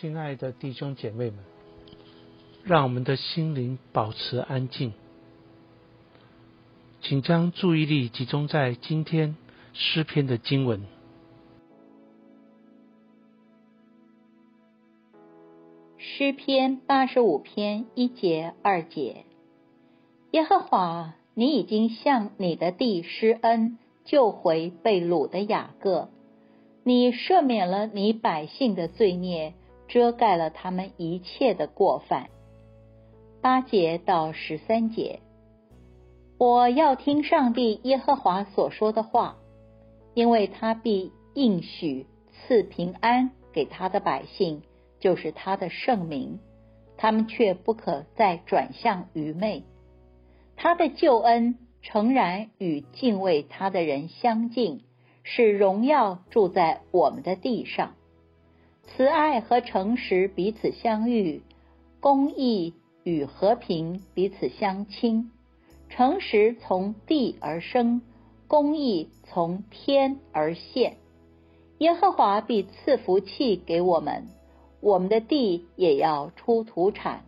亲爱的弟兄姐妹们，让我们的心灵保持安静，请将注意力集中在今天诗篇的经文。诗篇八十五篇一节二节，耶和华，你已经向你的地施恩，救回被掳的雅各，你赦免了你百姓的罪孽。遮盖了他们一切的过犯。八节到十三节，我要听上帝耶和华所说的话，因为他必应许赐平安给他的百姓，就是他的圣名，他们却不可再转向愚昧。他的救恩诚然与敬畏他的人相近，使荣耀住在我们的地上。慈爱和诚实彼此相遇，公义与和平彼此相亲。诚实从地而生，公义从天而现。耶和华必赐福气给我们，我们的地也要出土产。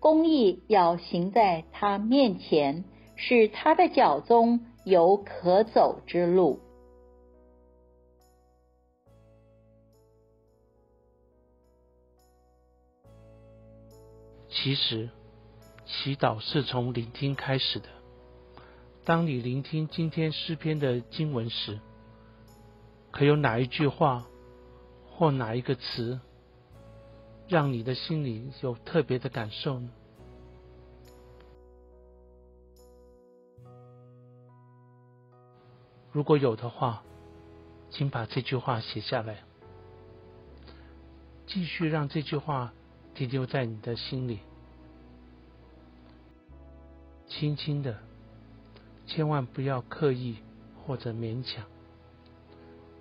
公义要行在他面前，使他的脚中有可走之路。其实，祈祷是从聆听开始的。当你聆听今天诗篇的经文时，可有哪一句话或哪一个词，让你的心里有特别的感受呢？如果有的话，请把这句话写下来，继续让这句话停留在你的心里。轻轻的，千万不要刻意或者勉强，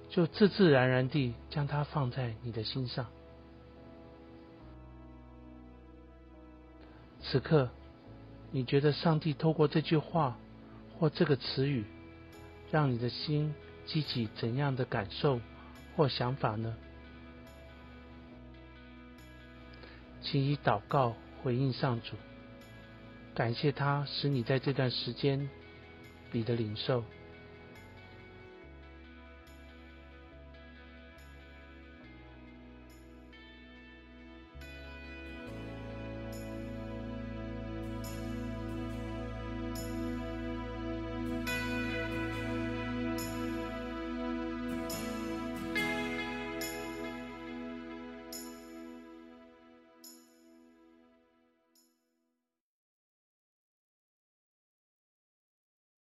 就自自然然地将它放在你的心上。此刻，你觉得上帝透过这句话或这个词语，让你的心激起怎样的感受或想法呢？请以祷告回应上主。感谢他使你在这段时间里的领受。